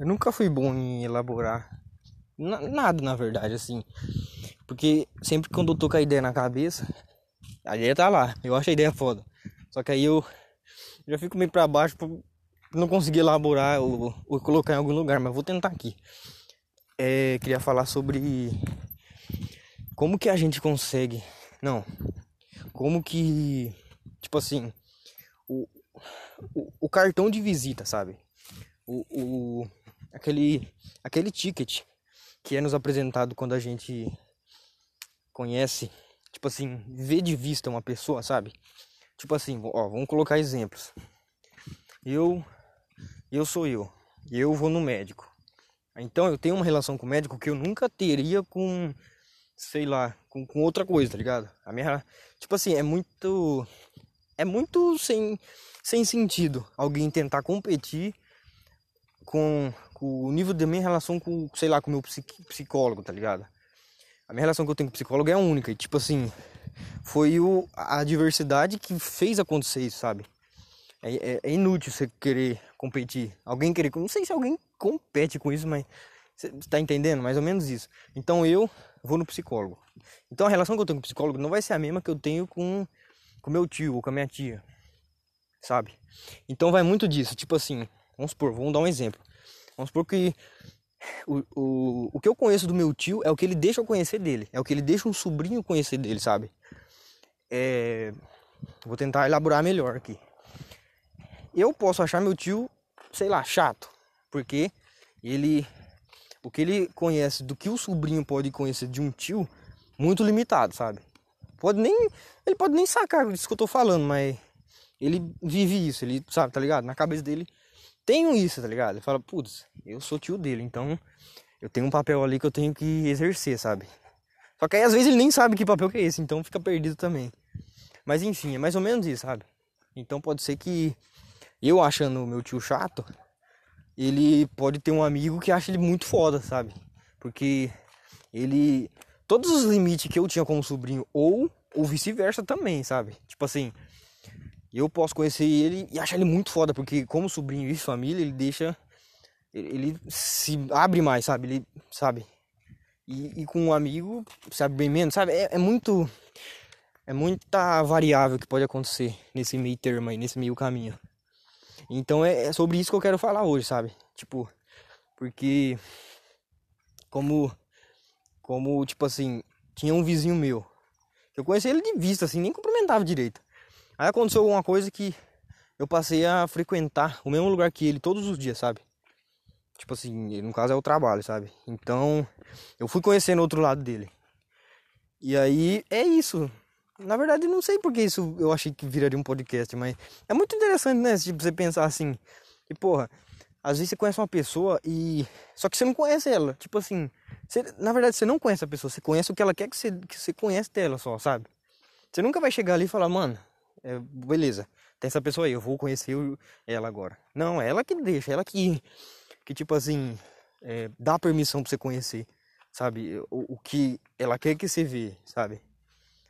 eu nunca fui bom em elaborar nada, na verdade, assim. Porque sempre quando eu tô com a ideia na cabeça, a ideia tá lá. Eu acho a ideia foda. Só que aí eu já fico meio pra baixo por não conseguir elaborar ou, ou colocar em algum lugar, mas vou tentar aqui. É, queria falar sobre como que a gente consegue. Não. Como que. Tipo assim. O, o, o cartão de visita, sabe? O, o, aquele, aquele ticket que é nos apresentado quando a gente conhece, tipo assim, vê de vista uma pessoa, sabe? Tipo assim, ó, vamos colocar exemplos. Eu eu sou eu. Eu vou no médico. Então eu tenho uma relação com o médico que eu nunca teria com sei lá, com, com outra coisa, tá ligado? A minha tipo assim, é muito é muito sem sem sentido alguém tentar competir com, com o nível da minha relação com, sei lá, com o meu psicólogo, tá ligado? a minha relação que eu tenho com psicólogo é única. E, tipo assim, foi o, a diversidade que fez acontecer isso, sabe? É, é, é, inútil você querer competir. Alguém querer. Não sei se alguém compete com isso, mas. Você tá entendendo? Mais ou menos isso. Então eu vou no psicólogo. Então a relação que eu tenho com o psicólogo não vai ser a mesma que eu tenho com com meu tio ou com a minha tia. Sabe? Então vai muito disso. Tipo assim, vamos supor, vamos dar um exemplo. Vamos supor que o, o, o que eu conheço do meu tio é o que ele deixa eu conhecer dele. É o que ele deixa um sobrinho conhecer dele, sabe? É... Vou tentar elaborar melhor aqui. Eu posso achar meu tio, sei lá, chato. Porque ele. O que ele conhece do que o sobrinho pode conhecer de um tio, muito limitado, sabe? Pode nem. Ele pode nem sacar disso que eu tô falando, mas ele vive isso, ele sabe, tá ligado? Na cabeça dele tenho isso, tá ligado? Ele fala, putz, eu sou tio dele, então eu tenho um papel ali que eu tenho que exercer, sabe? Só que aí às vezes ele nem sabe que papel que é esse, então fica perdido também. Mas enfim, é mais ou menos isso, sabe? Então pode ser que eu achando meu tio chato, ele pode ter um amigo que acha ele muito foda, sabe? Porque ele. Todos os limites que eu tinha como sobrinho, ou, ou vice-versa também, sabe? Tipo assim, e eu posso conhecer ele e achar ele muito foda, porque como sobrinho e família, ele deixa. Ele, se abre mais, sabe? Ele sabe. E, e com um amigo, sabe bem menos, sabe? É, é, muito. É muita variável que pode acontecer nesse meio termo aí, nesse meio caminho. Então é, é sobre isso que eu quero falar hoje, sabe? Tipo, porque. Como. Como, tipo assim, tinha um vizinho meu. Eu conheci ele de vista, assim, nem cumprimentava direito. Aí aconteceu alguma coisa que eu passei a frequentar o mesmo lugar que ele todos os dias, sabe? Tipo assim, no caso é o trabalho, sabe? Então, eu fui conhecendo outro lado dele. E aí é isso. Na verdade, não sei porque isso eu achei que viraria um podcast, mas é muito interessante, né? Tipo, você pensar assim. E porra, às vezes você conhece uma pessoa e. Só que você não conhece ela. Tipo assim, você... na verdade você não conhece a pessoa, você conhece o que ela quer que você, que você conhece dela só, sabe? Você nunca vai chegar ali e falar, mano, é, beleza, tem essa pessoa aí, eu vou conhecer ela agora. Não, é ela que deixa, ela que, que tipo assim, é, dá permissão pra você conhecer, sabe? O, o, que ela quer que você vê, sabe?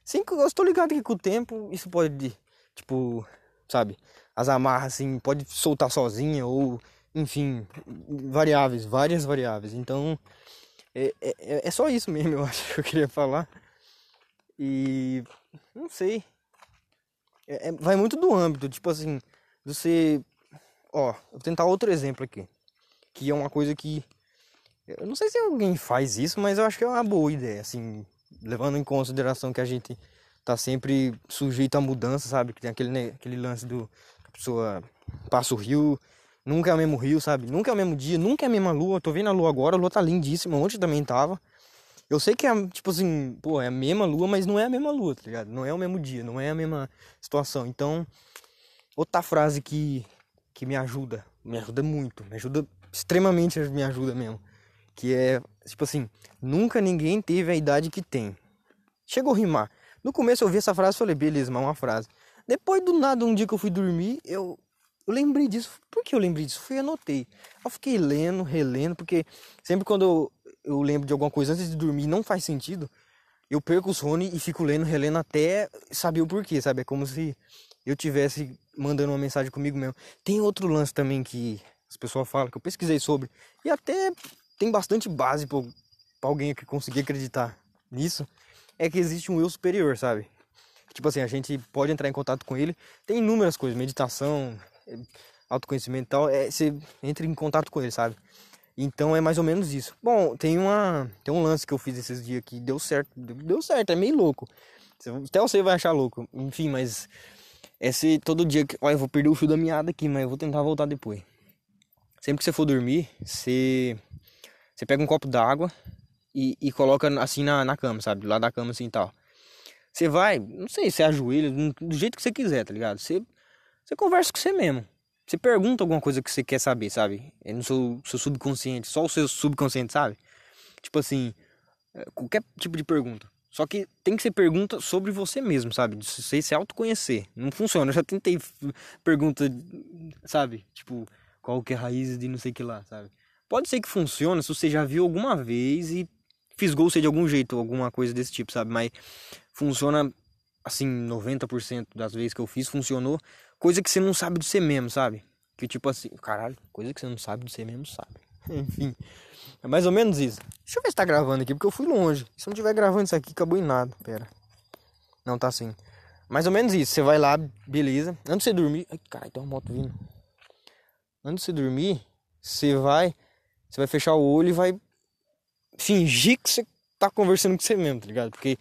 Sim, eu estou ligado que com o tempo isso pode, tipo, sabe? As amarras, assim, pode soltar sozinha ou, enfim, variáveis, várias variáveis. Então, é, é, é só isso mesmo, eu acho que eu queria falar. E não sei, é, é, vai muito do âmbito, tipo assim, você. Ó, vou tentar outro exemplo aqui. Que é uma coisa que. Eu não sei se alguém faz isso, mas eu acho que é uma boa ideia, assim, levando em consideração que a gente tá sempre sujeito a mudança, sabe? Que tem aquele, né, aquele lance do. A pessoa passa o rio, nunca é o mesmo rio, sabe? Nunca é o mesmo dia, nunca é a mesma lua. Eu tô vendo a lua agora, a lua tá lindíssima, ontem também tava. Eu sei que é, tipo assim, pô, é a mesma lua, mas não é a mesma lua, tá ligado? Não é o mesmo dia, não é a mesma situação. Então, outra frase que, que me ajuda, me ajuda muito, me ajuda extremamente, me ajuda mesmo. Que é, tipo assim, nunca ninguém teve a idade que tem. Chegou a rimar. No começo eu vi essa frase e falei, beleza, mas uma frase. Depois do nada, um dia que eu fui dormir, eu, eu lembrei disso. Por que eu lembrei disso? Fui anotei. Eu fiquei lendo, relendo, porque sempre quando eu, eu lembro de alguma coisa antes de dormir não faz sentido, eu perco o sono e fico lendo, relendo até saber o porquê, sabe? É como se eu tivesse mandando uma mensagem comigo mesmo. Tem outro lance também que as pessoas falam, que eu pesquisei sobre, e até tem bastante base para alguém que conseguir acreditar nisso, é que existe um eu superior, sabe? Tipo assim, a gente pode entrar em contato com ele, tem inúmeras coisas, meditação, autoconhecimento e tal, é, você entra em contato com ele, sabe? Então é mais ou menos isso. Bom, tem uma tem um lance que eu fiz esses dias que deu certo, deu certo, é meio louco. Até você vai achar louco. Enfim, mas esse todo dia que, olha, eu vou perder o fio da meada aqui, mas eu vou tentar voltar depois. Sempre que você for dormir, você você pega um copo d'água e, e coloca assim na, na cama, sabe? Lá da cama assim e tal. Você vai, não sei, você ajoelha do jeito que você quiser, tá ligado? Você, você conversa com você mesmo. Você pergunta alguma coisa que você quer saber, sabe? É no seu, seu subconsciente, só o seu subconsciente, sabe? Tipo assim, é, qualquer tipo de pergunta. Só que tem que ser pergunta sobre você mesmo, sabe? De você se autoconhecer. Não funciona. Eu já tentei pergunta, sabe? Tipo, qual que é a raiz de não sei que lá, sabe? Pode ser que funcione se você já viu alguma vez e fisgou você de algum jeito, alguma coisa desse tipo, sabe? Mas funciona assim, 90% das vezes que eu fiz funcionou coisa que você não sabe de você mesmo, sabe? Que tipo assim, caralho, coisa que você não sabe de você mesmo, sabe? Enfim, é mais ou menos isso. Deixa eu ver se tá gravando aqui, porque eu fui longe. Se não tiver gravando isso aqui, acabou em nada. Pera. Não tá assim. Mais ou menos isso. Você vai lá, beleza. Antes de você dormir. Ai, caralho, tem uma moto vindo. Antes de você dormir, você vai. Você vai fechar o olho e vai fingir que você tá conversando com você mesmo, tá ligado? Porque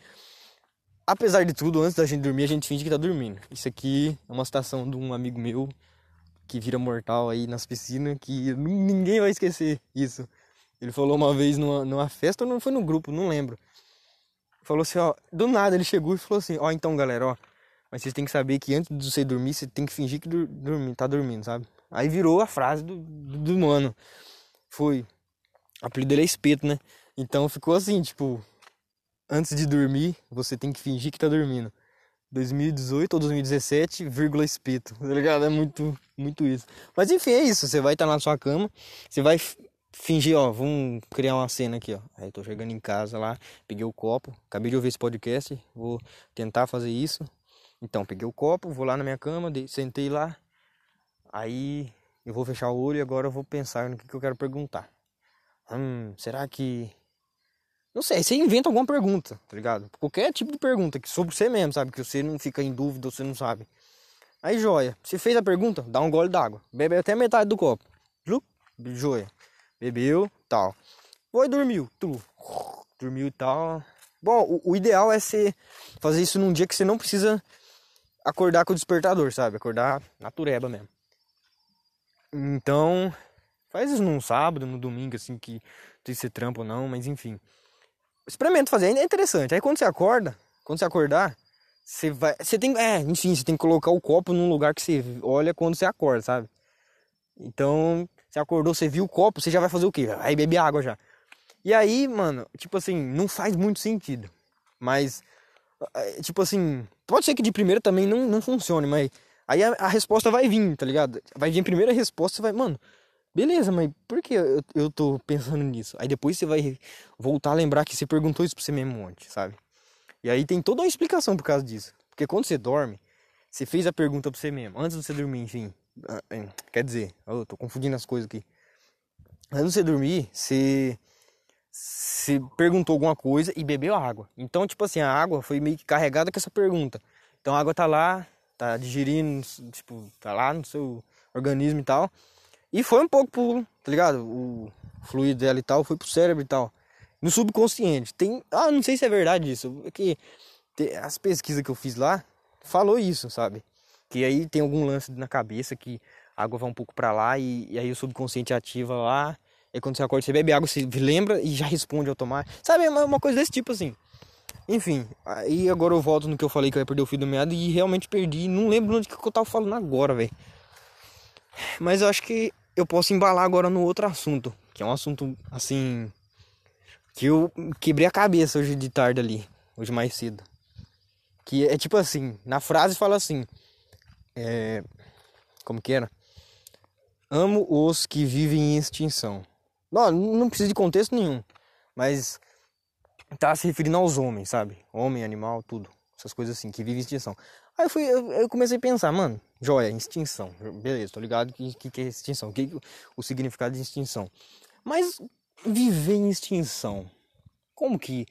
apesar de tudo, antes da gente dormir, a gente finge que tá dormindo. Isso aqui é uma citação de um amigo meu que vira mortal aí nas piscinas, que ninguém vai esquecer isso. Ele falou uma vez numa, numa festa, ou não foi no grupo, não lembro. Falou assim, ó, do nada ele chegou e falou assim, ó, então galera, ó, mas vocês têm que saber que antes de você dormir, você tem que fingir que dormir, tá dormindo, sabe? Aí virou a frase do, do, do mano. Foi. O apelido dele é espeto, né? Então ficou assim, tipo, antes de dormir, você tem que fingir que tá dormindo. 2018 ou 2017, vírgula espeto, tá ligado? É muito, muito isso. Mas enfim, é isso. Você vai estar tá na sua cama, você vai fingir, ó, vamos criar uma cena aqui, ó. Aí tô chegando em casa lá, peguei o copo, acabei de ouvir esse podcast, vou tentar fazer isso. Então, peguei o copo, vou lá na minha cama, sentei lá. Aí eu vou fechar o olho e agora eu vou pensar no que, que eu quero perguntar. Hum, será que não sei, você inventa alguma pergunta, tá ligado? Qualquer tipo de pergunta que sobre você mesmo, sabe? Que você não fica em dúvida, você não sabe. Aí, joia. Você fez a pergunta, dá um gole d'água. Bebe até metade do copo. Joia. Bebeu, tal. Foi dormiu. Tu. Dormiu e tal. Bom, o, o ideal é você fazer isso num dia que você não precisa acordar com o despertador, sabe? Acordar natureba mesmo. Então, faz isso num sábado, no domingo, assim, que não sei se você trampa ou não, mas enfim experimenta fazer, é interessante. Aí quando você acorda, quando você acordar, você vai. Você tem. É, enfim, você tem que colocar o copo num lugar que você olha quando você acorda, sabe? Então, você acordou, você viu o copo, você já vai fazer o quê? Aí beber água já. E aí, mano, tipo assim, não faz muito sentido. Mas, é, tipo assim, pode ser que de primeira também não, não funcione, mas aí a, a resposta vai vir, tá ligado? Vai vir a primeira resposta, você vai, mano, Beleza, mas por que eu, eu tô pensando nisso? Aí depois você vai voltar a lembrar que você perguntou isso pra você mesmo ontem, sabe? E aí tem toda uma explicação por causa disso. Porque quando você dorme, você fez a pergunta pra você mesmo, antes de você dormir, enfim. Ah, quer dizer, eu tô confundindo as coisas aqui. Antes de você dormir, você, você perguntou alguma coisa e bebeu água. Então, tipo assim, a água foi meio que carregada com essa pergunta. Então a água tá lá, tá digerindo, tipo, tá lá no seu organismo e tal. E foi um pouco pro, tá ligado? O fluido dela e tal, foi pro cérebro e tal. No subconsciente. Tem. Ah, não sei se é verdade isso. É que as pesquisas que eu fiz lá falou isso, sabe? Que aí tem algum lance na cabeça que a água vai um pouco para lá e, e, aí o subconsciente ativa lá. E quando você acorda, você bebe água, você lembra e já responde automático. Sabe? É uma coisa desse tipo assim. Enfim, aí agora eu volto no que eu falei que eu ia perder o fio do meado e realmente perdi. Não lembro onde que eu tava falando agora, velho. Mas eu acho que eu posso embalar agora no outro assunto, que é um assunto assim que eu quebrei a cabeça hoje de tarde ali, hoje mais cedo. Que é tipo assim, na frase fala assim, é, como que era? Amo os que vivem em extinção. Não, não precisa de contexto nenhum, mas tá se referindo aos homens, sabe? Homem, animal, tudo. Essas coisas assim, que vivem em extinção. Aí eu, fui, eu, eu comecei a pensar, mano, joia, extinção. Beleza, tô ligado que, que, que é extinção. O que, o significado de extinção. Mas viver em extinção. Como que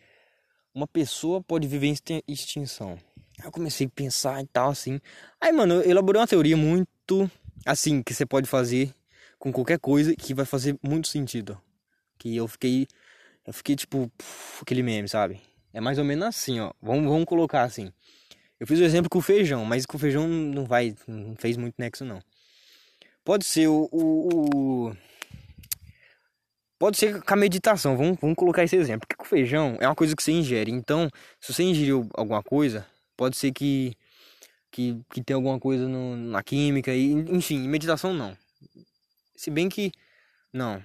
uma pessoa pode viver em extinção? Aí eu comecei a pensar e tal, assim. Aí, mano, eu elaborei uma teoria muito assim, que você pode fazer com qualquer coisa que vai fazer muito sentido. Que eu fiquei. Eu fiquei tipo. Puf, aquele meme, sabe? É mais ou menos assim, ó. Vamos, vamos colocar assim. Eu fiz o exemplo com o feijão, mas com o feijão não vai, não fez muito nexo não. Pode ser o, o, o pode ser com a meditação. Vamos, vamos colocar esse exemplo. Porque o feijão é uma coisa que você ingere. Então, se você ingeriu alguma coisa, pode ser que que, que tenha alguma coisa no, na química e enfim, meditação não. Se bem que não.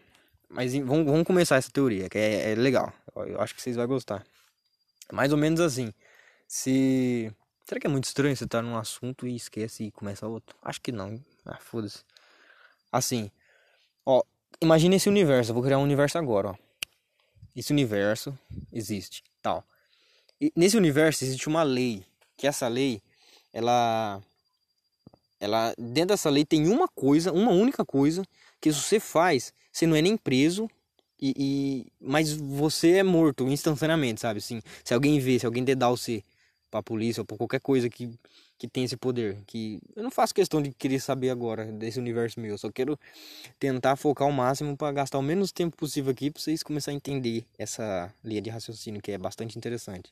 Mas vamos, vamos começar essa teoria, que é, é legal. Eu acho que vocês vão gostar. Mais ou menos assim. Se Será que é muito estranho você estar tá num assunto e esquece e começa outro? Acho que não. Ah, foda-se. Assim, ó, imagine esse universo. Eu vou criar um universo agora, ó. Esse universo existe, tal. E nesse universo existe uma lei, que essa lei, ela ela dentro dessa lei tem uma coisa, uma única coisa que se você faz, você não é nem preso e, e mas você é morto instantaneamente, sabe? Assim, se alguém vê, se alguém dedar você para a polícia ou para qualquer coisa que, que tem esse poder. Que eu não faço questão de querer saber agora desse universo meu, só quero tentar focar o máximo para gastar o menos tempo possível aqui para vocês começarem a entender essa linha de raciocínio que é bastante interessante.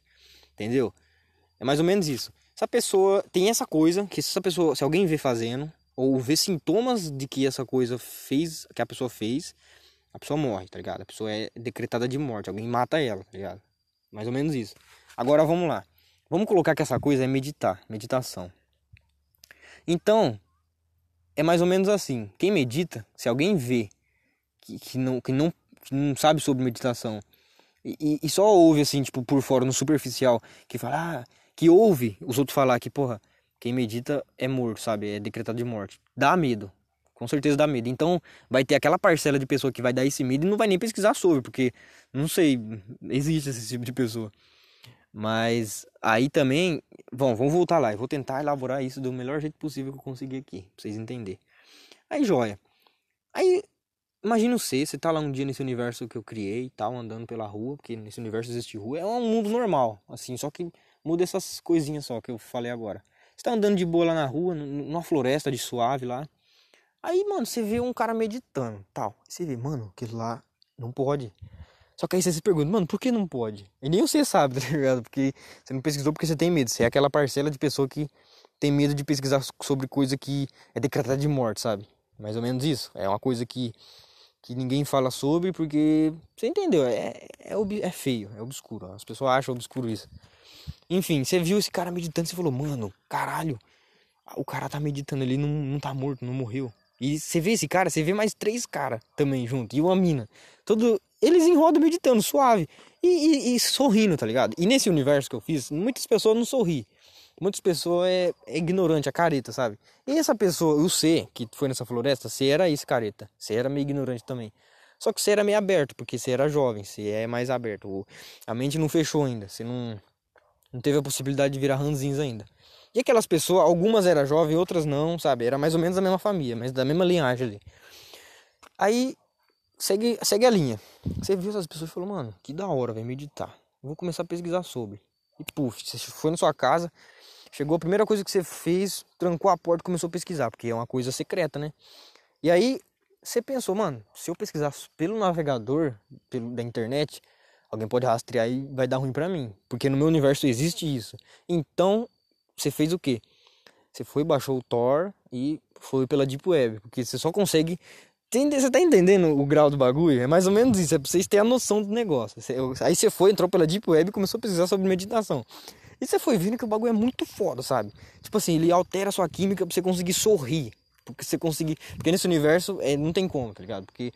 Entendeu? É mais ou menos isso. Se a pessoa tem essa coisa, que se essa pessoa, se alguém vê fazendo ou vê sintomas de que essa coisa fez, que a pessoa fez, a pessoa morre, tá ligado? A pessoa é decretada de morte, alguém mata ela, tá ligado? Mais ou menos isso. Agora vamos lá. Vamos colocar que essa coisa é meditar, meditação. Então, é mais ou menos assim. Quem medita, se alguém vê que, que, não, que, não, que não sabe sobre meditação e, e, só ouve assim, tipo, por fora, no superficial, que fala, ah, que ouve os outros falar que, porra, quem medita é morto, sabe? É decretado de morte. Dá medo. Com certeza dá medo. Então, vai ter aquela parcela de pessoa que vai dar esse medo e não vai nem pesquisar sobre, porque, não sei, existe esse tipo de pessoa. Mas aí também, bom, vamos voltar lá. Eu vou tentar elaborar isso do melhor jeito possível que eu conseguir aqui, pra vocês entenderem. Aí, joia. Aí, imagina você, você tá lá um dia nesse universo que eu criei e tal, andando pela rua, porque nesse universo existe rua. É um mundo normal, assim, só que muda essas coisinhas só que eu falei agora. Você tá andando de boa lá na rua, numa floresta de suave lá. Aí, mano, você vê um cara meditando, tal. Você vê, mano, aquilo lá não pode. Só que aí você se pergunta, mano, por que não pode? E nem você sabe, tá ligado? Porque você não pesquisou porque você tem medo. Você é aquela parcela de pessoa que tem medo de pesquisar sobre coisa que é decretada de morte, sabe? Mais ou menos isso. É uma coisa que, que ninguém fala sobre porque. Você entendeu? É, é, é feio, é obscuro. As pessoas acham obscuro isso. Enfim, você viu esse cara meditando e falou, mano, caralho, o cara tá meditando ali, não, não tá morto, não morreu. E você vê esse cara, você vê mais três caras também junto, e uma mina. Todo, eles em roda meditando, suave. E, e, e, sorrindo, tá ligado? E nesse universo que eu fiz, muitas pessoas não sorri. Muitas pessoas é, é ignorante, a careta, sabe? E essa pessoa, o C, que foi nessa floresta, você era esse careta. Você era meio ignorante também. Só que você era meio aberto, porque você era jovem, você é mais aberto. A mente não fechou ainda, você não, não teve a possibilidade de virar ranzins ainda. E aquelas pessoas, algumas eram jovens, outras não, sabe? Era mais ou menos a mesma família, mas da mesma linhagem ali. Aí segue, segue a linha. Você viu essas pessoas e falou, mano, que da hora, vai meditar. Vou começar a pesquisar sobre. E puf, você foi na sua casa, chegou a primeira coisa que você fez, trancou a porta e começou a pesquisar, porque é uma coisa secreta, né? E aí você pensou, mano, se eu pesquisar pelo navegador pelo, da internet, alguém pode rastrear e vai dar ruim para mim, porque no meu universo existe isso. Então, você fez o quê? Você foi, baixou o Tor e foi pela Deep Web, porque você só consegue você tá entendendo o grau do bagulho? É mais ou menos isso, é pra vocês terem a noção do negócio. Aí você foi, entrou pela Deep Web e começou a pesquisar sobre meditação. E você foi vendo que o bagulho é muito foda, sabe? Tipo assim, ele altera a sua química pra você conseguir sorrir. Porque você conseguir. Porque nesse universo é, não tem como, tá ligado? Porque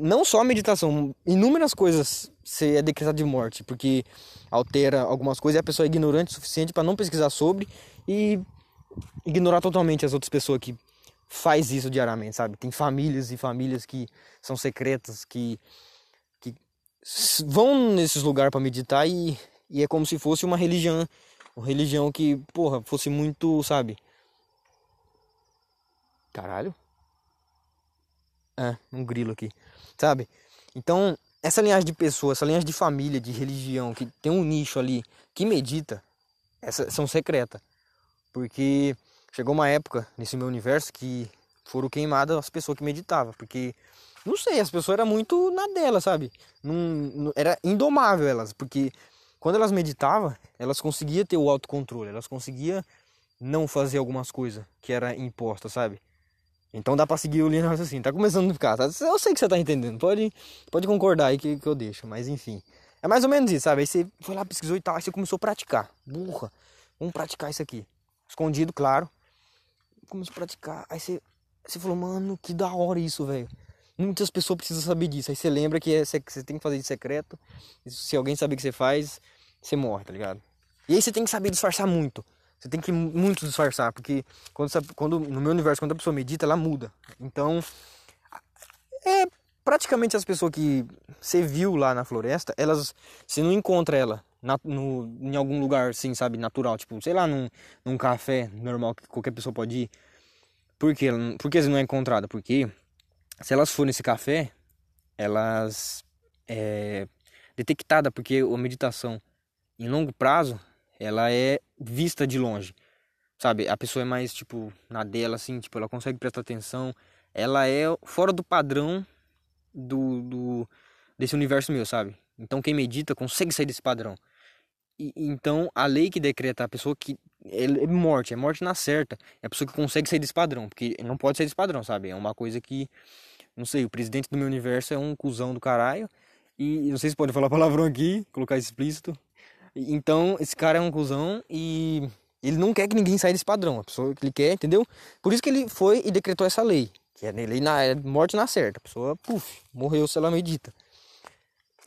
não só a meditação, inúmeras coisas você é decretado de morte, porque altera algumas coisas e a pessoa é ignorante o suficiente para não pesquisar sobre e ignorar totalmente as outras pessoas que faz isso diariamente, sabe? Tem famílias e famílias que são secretas, que, que vão nesses lugares para meditar e, e é como se fosse uma religião, uma religião que, porra, fosse muito, sabe? Caralho. É, um grilo aqui. Sabe? Então, essa linhagem de pessoas, essa linhagem de família, de religião, que tem um nicho ali que medita, essa, são secretas. Porque chegou uma época nesse meu universo que foram queimadas as pessoas que meditavam. Porque, não sei, as pessoas eram muito na dela, sabe? Era indomável elas. Porque quando elas meditavam, elas conseguiam ter o autocontrole, elas conseguiam não fazer algumas coisas que era imposta, sabe? Então dá pra seguir o linha assim, tá começando a ficar, tá? Eu sei que você tá entendendo, pode, pode concordar aí que, que eu deixo, mas enfim. É mais ou menos isso, sabe? Aí você foi lá, pesquisou e tal, aí você começou a praticar. Burra, vamos praticar isso aqui. Escondido, claro. Começou a praticar, aí você, você falou, mano, que da hora isso, velho. Muitas pessoas precisam saber disso. Aí você lembra que é, você tem que fazer de secreto. Se alguém saber que você faz, você morre, tá ligado? E aí você tem que saber disfarçar muito. Você tem que muito disfarçar, porque quando, quando no meu universo, quando a pessoa medita, ela muda. Então, é praticamente as pessoas que você viu lá na floresta, elas você não encontra ela na, no, em algum lugar assim, sabe, natural, tipo, sei lá, num, num café normal que qualquer pessoa pode ir. Por quê? Por que não é encontrada? Porque se elas forem nesse café, elas é detectada porque a meditação em longo prazo ela é vista de longe. Sabe? A pessoa é mais, tipo, na dela, assim, tipo, ela consegue prestar atenção. Ela é fora do padrão do, do desse universo meu, sabe? Então quem medita consegue sair desse padrão. Então a lei que decreta a pessoa que é, é morte, é morte na certa. É a pessoa que consegue sair desse padrão, porque não pode sair desse padrão, sabe? É uma coisa que, não sei, o presidente do meu universo é um cuzão do caralho. E não sei se pode falar palavrão aqui, colocar explícito. Então, esse cara é um cuzão e ele não quer que ninguém saia desse padrão. A pessoa que ele quer, entendeu? Por isso que ele foi e decretou essa lei. Que é lei na é morte na certa. A pessoa, puf, morreu se ela medita.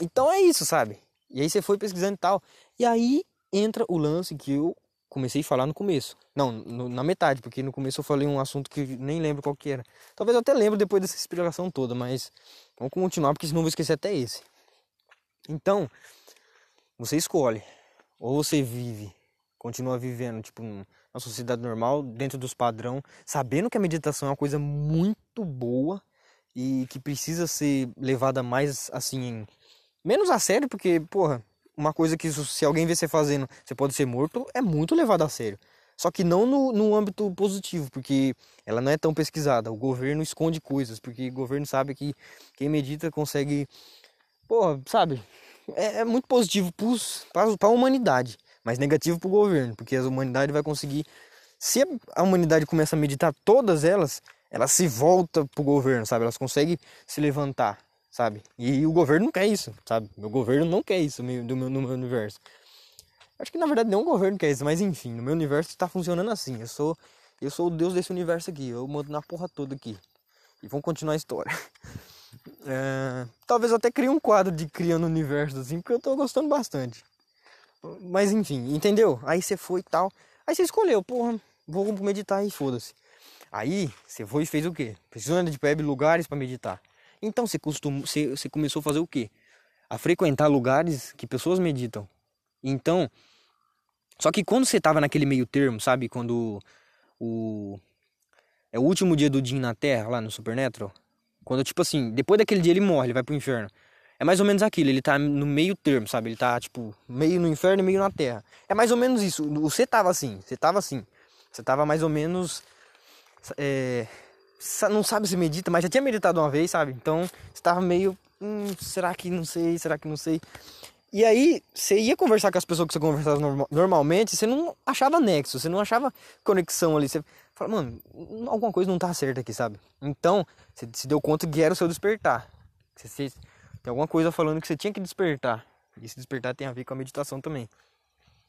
Então é isso, sabe? E aí você foi pesquisando e tal. E aí entra o lance que eu comecei a falar no começo. Não, no, na metade, porque no começo eu falei um assunto que nem lembro qual que era. Talvez eu até lembre depois dessa explicação toda, mas vamos continuar, porque senão eu vou esquecer até esse. Então, você escolhe. Ou você vive, continua vivendo, tipo, uma sociedade normal, dentro dos padrão, sabendo que a meditação é uma coisa muito boa e que precisa ser levada mais, assim, menos a sério, porque, porra, uma coisa que se alguém vê você fazendo, você pode ser morto, é muito levado a sério. Só que não no, no âmbito positivo, porque ela não é tão pesquisada. O governo esconde coisas, porque o governo sabe que quem medita consegue, porra, sabe, é, é muito positivo para a humanidade, mas negativo para o governo, porque a humanidade vai conseguir. Se a humanidade começa a meditar todas elas, ela se volta para o governo, sabe? Elas conseguem se levantar, sabe? E o governo não quer isso, sabe? O governo não quer isso do meu, no meu universo. Acho que na verdade nenhum governo quer isso, mas enfim, no meu universo está funcionando assim. Eu sou, eu sou o deus desse universo aqui, eu mando na porra toda aqui. E vamos continuar a história. É, talvez até crie um quadro de criando universo assim, porque eu tô gostando bastante. Mas enfim, entendeu? Aí você foi e tal. Aí você escolheu, porra, vou meditar e foda-se. Aí você foi e fez o quê? Precisando de web lugares para meditar. Então você, costum, você, você começou a fazer o quê? A frequentar lugares que pessoas meditam. Então, só que quando você tava naquele meio termo, sabe? Quando o. É o último dia do Jim na Terra, lá no Supernatural. Quando, tipo assim, depois daquele dia ele morre, ele vai pro inferno. É mais ou menos aquilo, ele tá no meio termo, sabe? Ele tá, tipo, meio no inferno e meio na terra. É mais ou menos isso. Você tava assim, você tava assim. Você tava mais ou menos. É, não sabe se medita, mas já tinha meditado uma vez, sabe? Então, você tava meio. Hum, será que não sei? Será que não sei? E aí, você ia conversar com as pessoas que você conversava normalmente, você não achava nexo, você não achava conexão ali. Você fala, mano, alguma coisa não tá certa aqui, sabe? Então, você se deu conta que era o seu despertar. Você, você, tem alguma coisa falando que você tinha que despertar. E esse despertar tem a ver com a meditação também.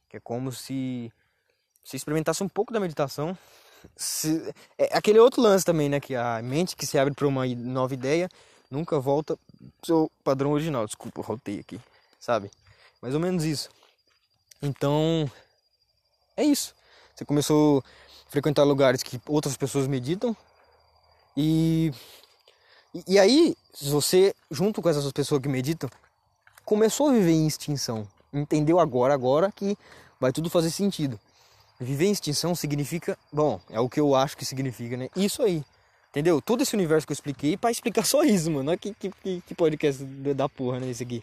Que é como se você experimentasse um pouco da meditação. Se, é aquele outro lance também, né? Que a mente que se abre para uma nova ideia nunca volta pro seu padrão original. Desculpa, rotei aqui sabe? Mais ou menos isso. Então, é isso. Você começou a frequentar lugares que outras pessoas meditam e e aí, você, junto com essas pessoas que meditam, começou a viver em extinção. Entendeu agora, agora que vai tudo fazer sentido. Viver em extinção significa, bom, é o que eu acho que significa, né? Isso aí. Entendeu? Todo esse universo que eu expliquei para explicar só isso, mano. Olha que, que, que podcast da porra, né? Esse aqui.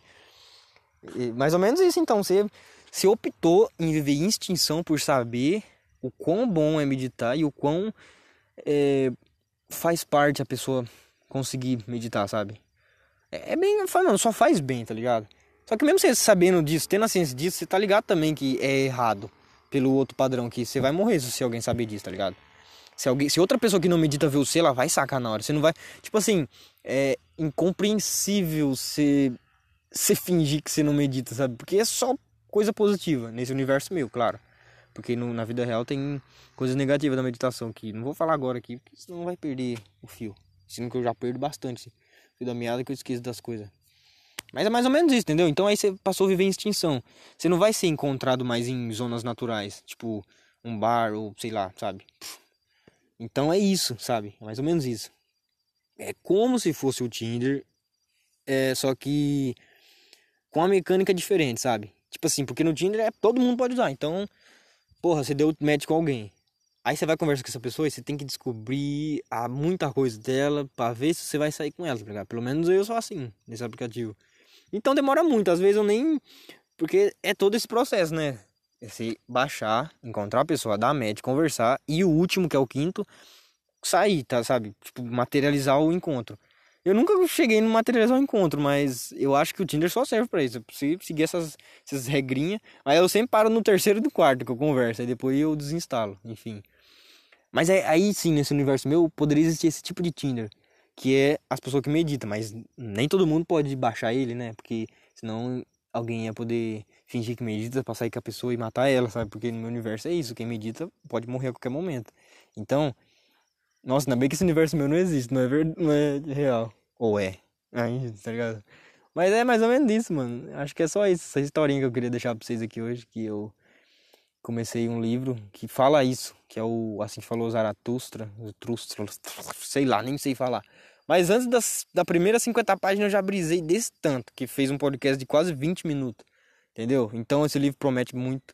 E, mais ou menos isso, então. Você, você optou em viver em extinção por saber o quão bom é meditar e o quão é, faz parte a pessoa conseguir meditar, sabe? É, é bem. Não, só faz bem, tá ligado? Só que mesmo você sabendo disso, tendo a ciência disso, você tá ligado também que é errado pelo outro padrão, que você vai morrer se alguém saber disso, tá ligado? Se, alguém, se outra pessoa que não medita ver você, ela vai sacar na hora. Você não vai. Tipo assim, é incompreensível você, você fingir que você não medita, sabe? Porque é só coisa positiva nesse universo meu, claro. Porque no, na vida real tem coisas negativas da meditação que não vou falar agora aqui, porque senão vai perder o fio. Sendo que eu já perdo bastante o fio da meada que eu esqueço das coisas. Mas é mais ou menos isso, entendeu? Então aí você passou a viver em extinção. Você não vai ser encontrado mais em zonas naturais, tipo um bar ou sei lá, sabe? Então é isso, sabe? É mais ou menos isso. É como se fosse o Tinder, é só que com uma mecânica diferente, sabe? Tipo assim, porque no Tinder é, todo mundo pode usar. Então, porra, você deu match com alguém. Aí você vai conversar com essa pessoa e você tem que descobrir a muita coisa dela para ver se você vai sair com ela, tá ligado? Pelo menos eu sou assim nesse aplicativo. Então demora muito, às vezes eu nem. Porque é todo esse processo, né? É você baixar, encontrar a pessoa, dar match, conversar e o último, que é o quinto, sair, tá? Sabe? Tipo, materializar o encontro. Eu nunca cheguei no materializar o encontro, mas eu acho que o Tinder só serve para isso. Preciso seguir essas, essas regrinhas. Mas eu sempre paro no terceiro e do quarto que eu converso. Aí depois eu desinstalo, enfim. Mas é, aí sim, nesse universo meu, poderia existir esse tipo de Tinder que é as pessoas que meditam, mas nem todo mundo pode baixar ele, né? Porque senão alguém ia poder fingir que medita pra sair com a pessoa e matar ela, sabe? Porque no meu universo é isso, quem medita pode morrer a qualquer momento. Então, nossa, ainda bem que esse universo meu não existe, não é, ver... não é real. Ou é. Aí, tá ligado? Mas é mais ou menos isso, mano. Acho que é só isso, essa historinha que eu queria deixar pra vocês aqui hoje, que eu comecei um livro que fala isso, que é o assim falou Zaratustra, Trustra, sei lá, nem sei falar. Mas antes das, da primeira 50 páginas eu já brisei desse tanto, que fez um podcast de quase 20 minutos. Entendeu? Então esse livro promete muito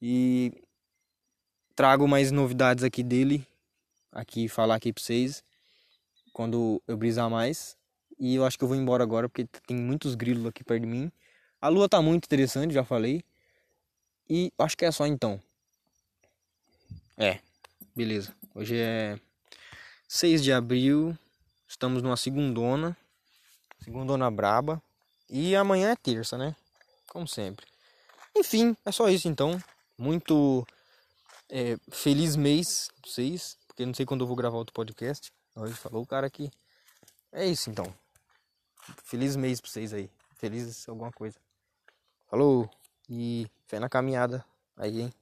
e trago mais novidades aqui dele, aqui falar aqui para vocês quando eu brisar mais. E eu acho que eu vou embora agora porque tem muitos grilos aqui perto de mim. A lua tá muito interessante, já falei. E acho que é só então. É, beleza. Hoje é 6 de abril. Estamos numa segundona. Segundona braba. E amanhã é terça, né? Como sempre. Enfim, é só isso então. Muito é, feliz mês pra vocês. Porque não sei quando eu vou gravar outro podcast. Hoje falou o cara aqui. É isso então. Feliz mês pra vocês aí. Feliz alguma coisa. Falou! E fé na caminhada aí, hein?